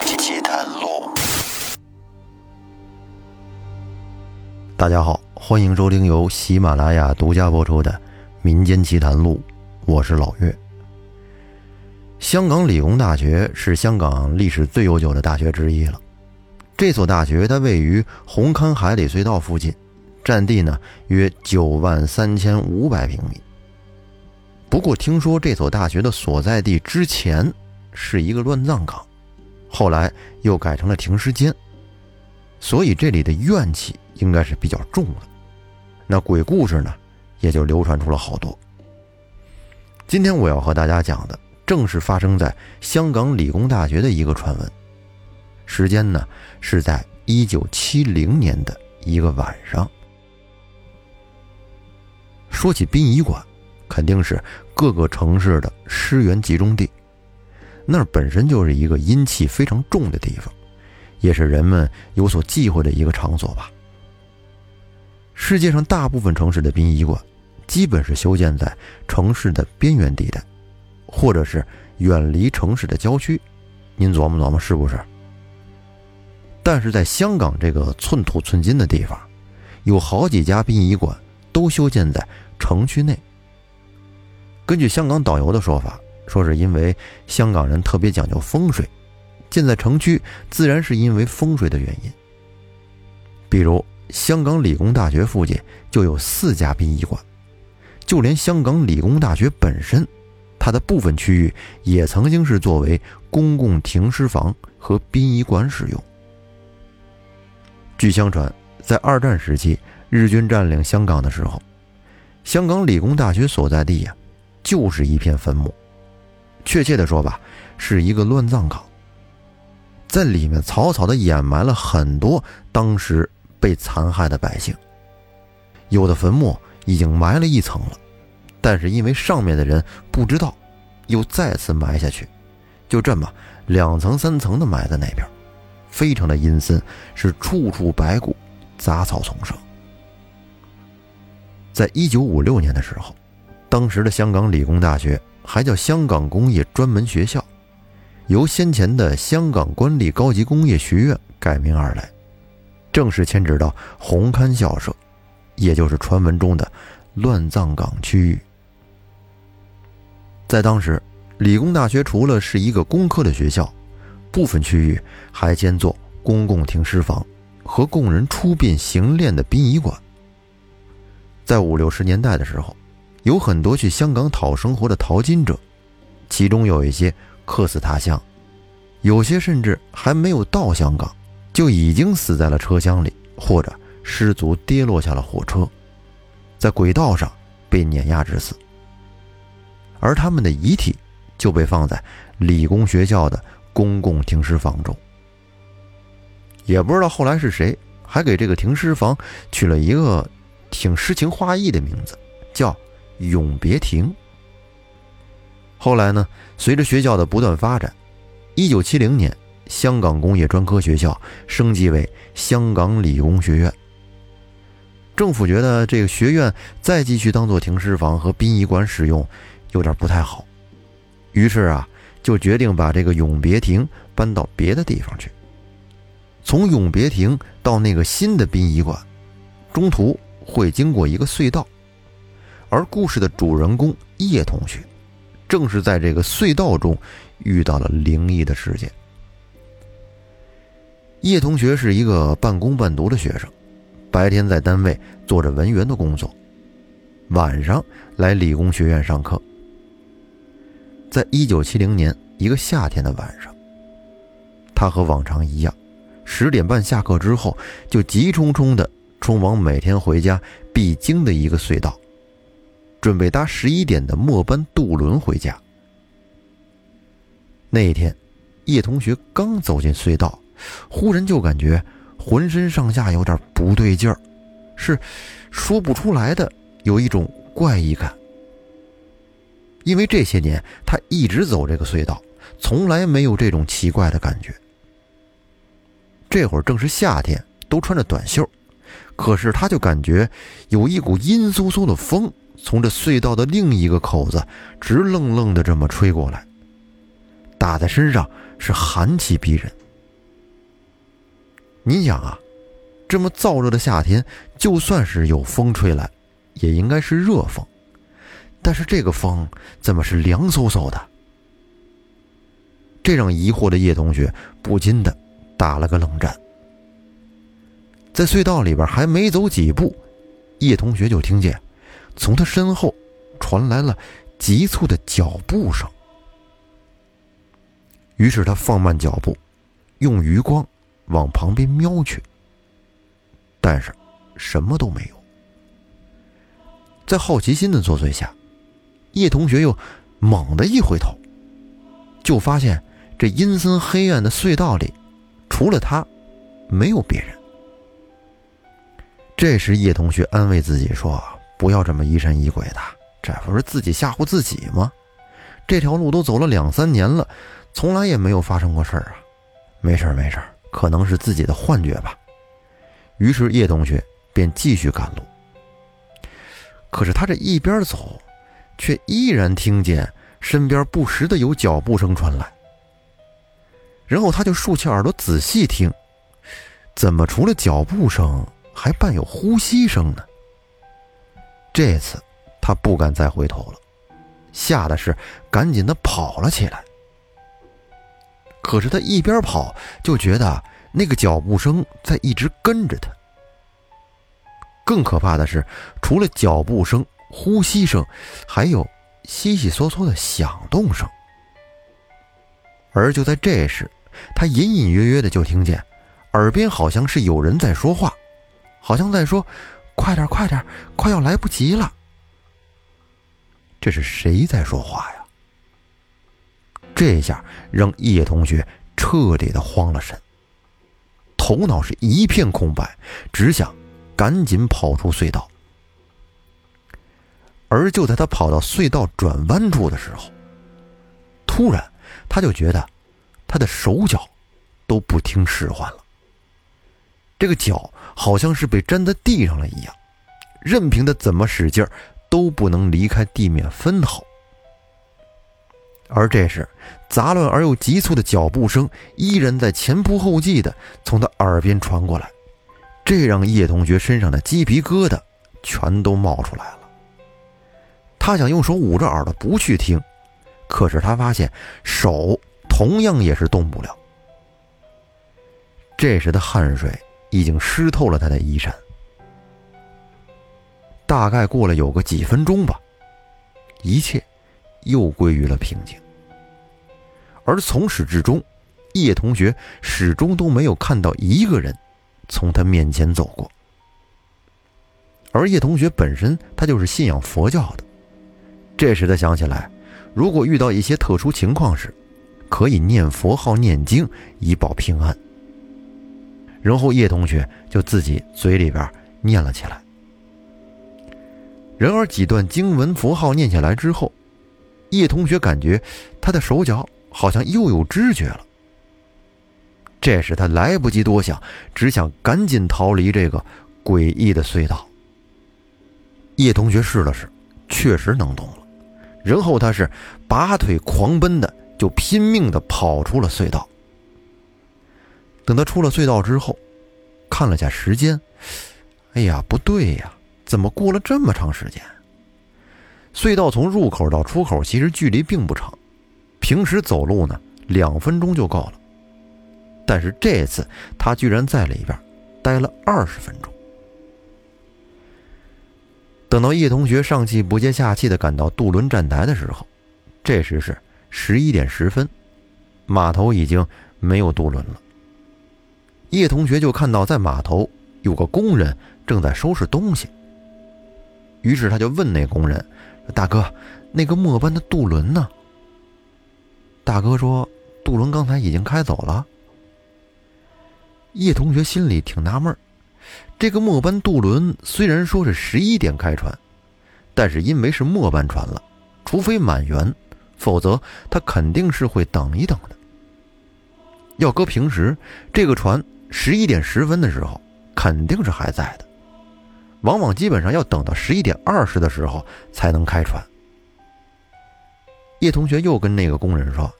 奇谈录。大家好，欢迎收听由喜马拉雅独家播出的《民间奇谈录》，我是老岳。香港理工大学是香港历史最悠久的大学之一了。这所大学它位于红磡海底隧道附近，占地呢约九万三千五百平米。不过听说这所大学的所在地之前是一个乱葬岗，后来又改成了停尸间，所以这里的怨气应该是比较重的。那鬼故事呢，也就流传出了好多。今天我要和大家讲的，正是发生在香港理工大学的一个传闻。时间呢是在一九七零年的一个晚上。说起殡仪馆。肯定是各个城市的尸源集中地，那儿本身就是一个阴气非常重的地方，也是人们有所忌讳的一个场所吧。世界上大部分城市的殡仪馆，基本是修建在城市的边缘地带，或者是远离城市的郊区。您琢磨琢磨是不是？但是在香港这个寸土寸金的地方，有好几家殡仪馆都修建在城区内。根据香港导游的说法，说是因为香港人特别讲究风水，建在城区自然是因为风水的原因。比如香港理工大学附近就有四家殡仪馆，就连香港理工大学本身，它的部分区域也曾经是作为公共停尸房和殡仪馆使用。据相传，在二战时期日军占领香港的时候，香港理工大学所在地呀。就是一片坟墓，确切的说吧，是一个乱葬岗。在里面草草的掩埋了很多当时被残害的百姓。有的坟墓已经埋了一层了，但是因为上面的人不知道，又再次埋下去，就这么两层三层的埋在那边，非常的阴森，是处处白骨，杂草丛生。在一九五六年的时候。当时的香港理工大学还叫香港工业专门学校，由先前的香港官立高级工业学院改名而来，正式迁址到红磡校舍，也就是传闻中的乱葬岗区域。在当时，理工大学除了是一个工科的学校，部分区域还兼做公共停尸房和供人出殡行殓的殡仪馆。在五六十年代的时候。有很多去香港讨生活的淘金者，其中有一些客死他乡，有些甚至还没有到香港，就已经死在了车厢里，或者失足跌落下了火车，在轨道上被碾压致死。而他们的遗体就被放在理工学校的公共停尸房中。也不知道后来是谁，还给这个停尸房取了一个挺诗情画意的名字，叫。永别亭。后来呢，随着学校的不断发展，一九七零年，香港工业专科学校升级为香港理工学院。政府觉得这个学院再继续当做停尸房和殡仪馆使用，有点不太好，于是啊，就决定把这个永别亭搬到别的地方去。从永别亭到那个新的殡仪馆，中途会经过一个隧道。而故事的主人公叶同学，正是在这个隧道中遇到了灵异的事件。叶同学是一个半工半读的学生，白天在单位做着文员的工作，晚上来理工学院上课。在一九七零年一个夏天的晚上，他和往常一样，十点半下课之后就急冲冲的冲往每天回家必经的一个隧道。准备搭十一点的末班渡轮回家。那一天，叶同学刚走进隧道，忽然就感觉浑身上下有点不对劲儿，是说不出来的，有一种怪异感。因为这些年他一直走这个隧道，从来没有这种奇怪的感觉。这会儿正是夏天，都穿着短袖，可是他就感觉有一股阴飕飕的风。从这隧道的另一个口子，直愣愣的这么吹过来，打在身上是寒气逼人，你想啊，这么燥热的夏天，就算是有风吹来，也应该是热风，但是这个风怎么是凉飕飕的？这让疑惑的叶同学不禁的打了个冷战。在隧道里边还没走几步，叶同学就听见从他身后传来了急促的脚步声。于是他放慢脚步，用余光往旁边瞄去，但是什么都没有。在好奇心的作祟下，叶同学又猛地一回头，就发现这阴森黑暗的隧道里，除了他，没有别人。这时，叶同学安慰自己说：“不要这么疑神疑鬼的，这不是自己吓唬自己吗？这条路都走了两三年了，从来也没有发生过事儿啊！没事儿，没事儿，可能是自己的幻觉吧。”于是，叶同学便继续赶路。可是他这一边走，却依然听见身边不时的有脚步声传来。然后他就竖起耳朵仔细听，怎么除了脚步声？还伴有呼吸声呢。这次他不敢再回头了，吓得是赶紧的跑了起来。可是他一边跑，就觉得那个脚步声在一直跟着他。更可怕的是，除了脚步声、呼吸声，还有悉悉嗦嗦的响动声。而就在这时，他隐隐约约的就听见，耳边好像是有人在说话。好像在说：“快点，快点，快要来不及了。”这是谁在说话呀？这下让叶同学彻底的慌了神，头脑是一片空白，只想赶紧跑出隧道。而就在他跑到隧道转弯处的时候，突然他就觉得他的手脚都不听使唤了。这个脚好像是被粘在地上了一样，任凭他怎么使劲儿，都不能离开地面分毫。而这时，杂乱而又急促的脚步声依然在前仆后继的从他耳边传过来，这让叶同学身上的鸡皮疙瘩全都冒出来了。他想用手捂着耳朵不去听，可是他发现手同样也是动不了。这时的汗水。已经湿透了他的衣衫。大概过了有个几分钟吧，一切又归于了平静。而从始至终，叶同学始终都没有看到一个人从他面前走过。而叶同学本身他就是信仰佛教的，这时他想起来，如果遇到一些特殊情况时，可以念佛号、念经以保平安。然后叶同学就自己嘴里边念了起来。然而几段经文符号念下来之后，叶同学感觉他的手脚好像又有知觉了。这时他来不及多想，只想赶紧逃离这个诡异的隧道。叶同学试了试，确实能动了。然后他是拔腿狂奔的，就拼命的跑出了隧道。等他出了隧道之后，看了下时间，哎呀，不对呀，怎么过了这么长时间？隧道从入口到出口其实距离并不长，平时走路呢两分钟就够了，但是这次他居然在里边待了二十分钟。等到叶同学上气不接下气的赶到渡轮站台的时候，这时是十一点十分，码头已经没有渡轮了。叶同学就看到在码头有个工人正在收拾东西，于是他就问那工人：“大哥，那个末班的渡轮呢？”大哥说：“渡轮刚才已经开走了。”叶同学心里挺纳闷这个末班渡轮虽然说是十一点开船，但是因为是末班船了，除非满员，否则他肯定是会等一等的。要搁平时，这个船。十一点十分的时候，肯定是还在的。往往基本上要等到十一点二十的时候才能开船。叶同学又跟那个工人说：“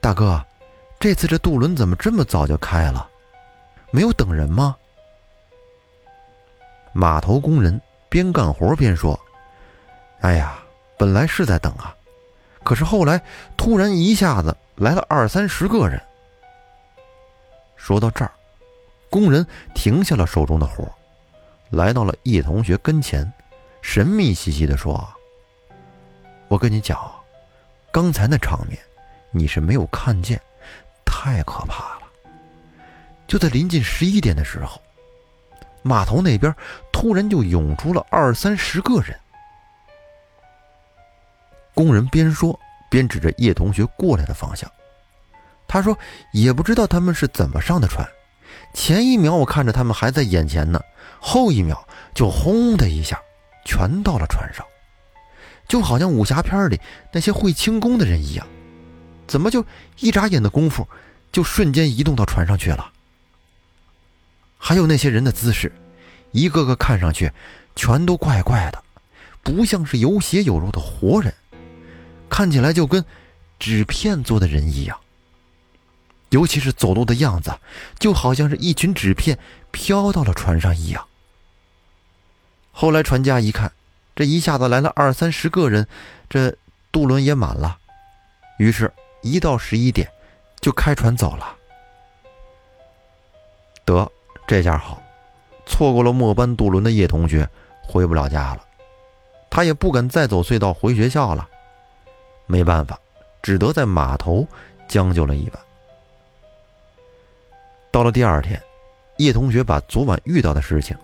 大哥，这次这渡轮怎么这么早就开了？没有等人吗？码头工人边干活边说：“哎呀，本来是在等啊，可是后来突然一下子来了二三十个人。”说到这儿，工人停下了手中的活，来到了叶同学跟前，神秘兮兮的说：“我跟你讲，刚才那场面，你是没有看见，太可怕了。就在临近十一点的时候。”码头那边突然就涌出了二三十个人，工人边说边指着叶同学过来的方向。他说：“也不知道他们是怎么上的船，前一秒我看着他们还在眼前呢，后一秒就轰的一下，全到了船上，就好像武侠片里那些会轻功的人一样，怎么就一眨眼的功夫，就瞬间移动到船上去了？”还有那些人的姿势，一个个看上去全都怪怪的，不像是有血有肉的活人，看起来就跟纸片做的人一样。尤其是走路的样子，就好像是一群纸片飘到了船上一样。后来船家一看，这一下子来了二三十个人，这渡轮也满了，于是，一到十一点，就开船走了。得。这下好，错过了末班渡轮的叶同学回不了家了，他也不敢再走隧道回学校了。没办法，只得在码头将就了一晚。到了第二天，叶同学把昨晚遇到的事情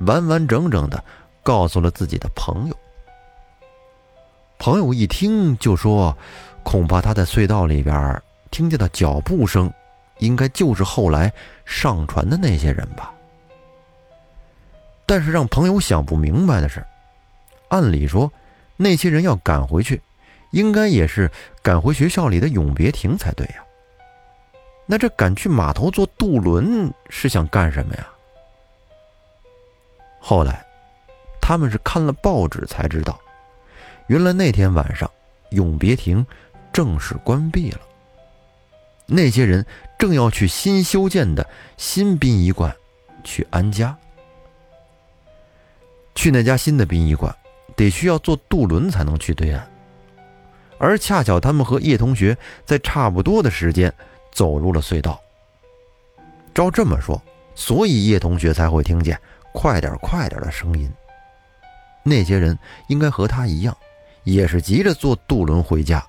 完完整整的告诉了自己的朋友。朋友一听就说：“恐怕他在隧道里边听见的脚步声。”应该就是后来上船的那些人吧。但是让朋友想不明白的是，按理说那些人要赶回去，应该也是赶回学校里的永别亭才对呀。那这赶去码头坐渡轮是想干什么呀？后来，他们是看了报纸才知道，原来那天晚上永别亭正式关闭了。那些人正要去新修建的新殡仪馆去安家。去那家新的殡仪馆，得需要坐渡轮才能去对岸。而恰巧他们和叶同学在差不多的时间走入了隧道。照这么说，所以叶同学才会听见“快点，快点”的声音。那些人应该和他一样，也是急着坐渡轮回家。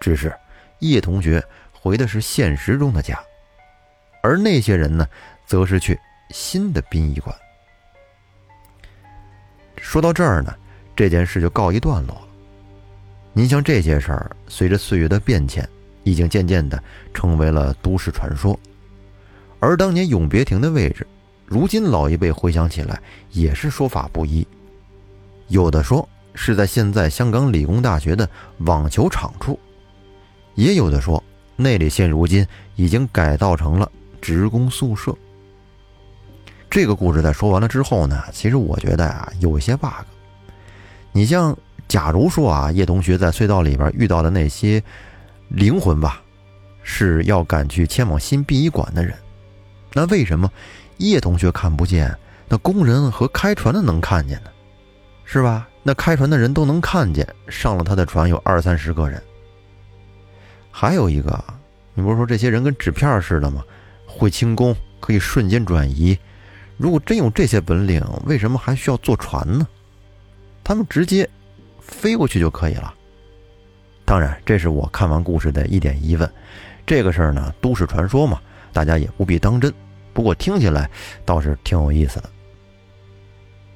只是叶同学。回的是现实中的家，而那些人呢，则是去新的殡仪馆。说到这儿呢，这件事就告一段落了。您像这些事儿，随着岁月的变迁，已经渐渐的成为了都市传说。而当年永别亭的位置，如今老一辈回想起来，也是说法不一。有的说是在现在香港理工大学的网球场处，也有的说。那里现如今已经改造成了职工宿舍。这个故事在说完了之后呢，其实我觉得啊，有一些 bug。你像，假如说啊，叶同学在隧道里边遇到的那些灵魂吧，是要赶去前往新殡仪馆的人，那为什么叶同学看不见，那工人和开船的能看见呢？是吧？那开船的人都能看见，上了他的船有二三十个人。还有一个，你不是说这些人跟纸片似的吗？会轻功，可以瞬间转移。如果真有这些本领，为什么还需要坐船呢？他们直接飞过去就可以了。当然，这是我看完故事的一点疑问。这个事儿呢，都市传说嘛，大家也不必当真。不过听起来倒是挺有意思的。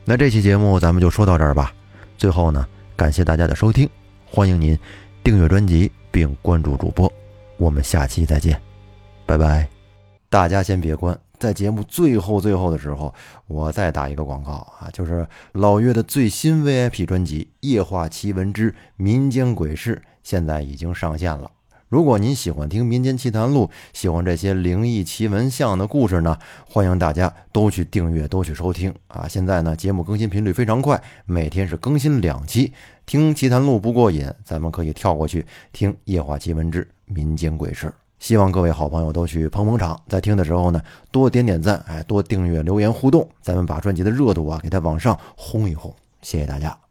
那这期节目咱们就说到这儿吧。最后呢，感谢大家的收听，欢迎您订阅专辑。并关注主播，我们下期再见，拜拜。大家先别关，在节目最后最后的时候，我再打一个广告啊，就是老岳的最新 VIP 专辑《夜话奇闻之民间鬼事》现在已经上线了。如果您喜欢听《民间奇谈录》，喜欢这些灵异奇闻像的故事呢，欢迎大家都去订阅，都去收听啊！现在呢，节目更新频率非常快，每天是更新两期。听奇谈录不过瘾，咱们可以跳过去听《夜话奇闻之民间鬼事》。希望各位好朋友都去捧捧场，在听的时候呢，多点点赞，哎，多订阅、留言互动，咱们把专辑的热度啊给它往上轰一轰。谢谢大家。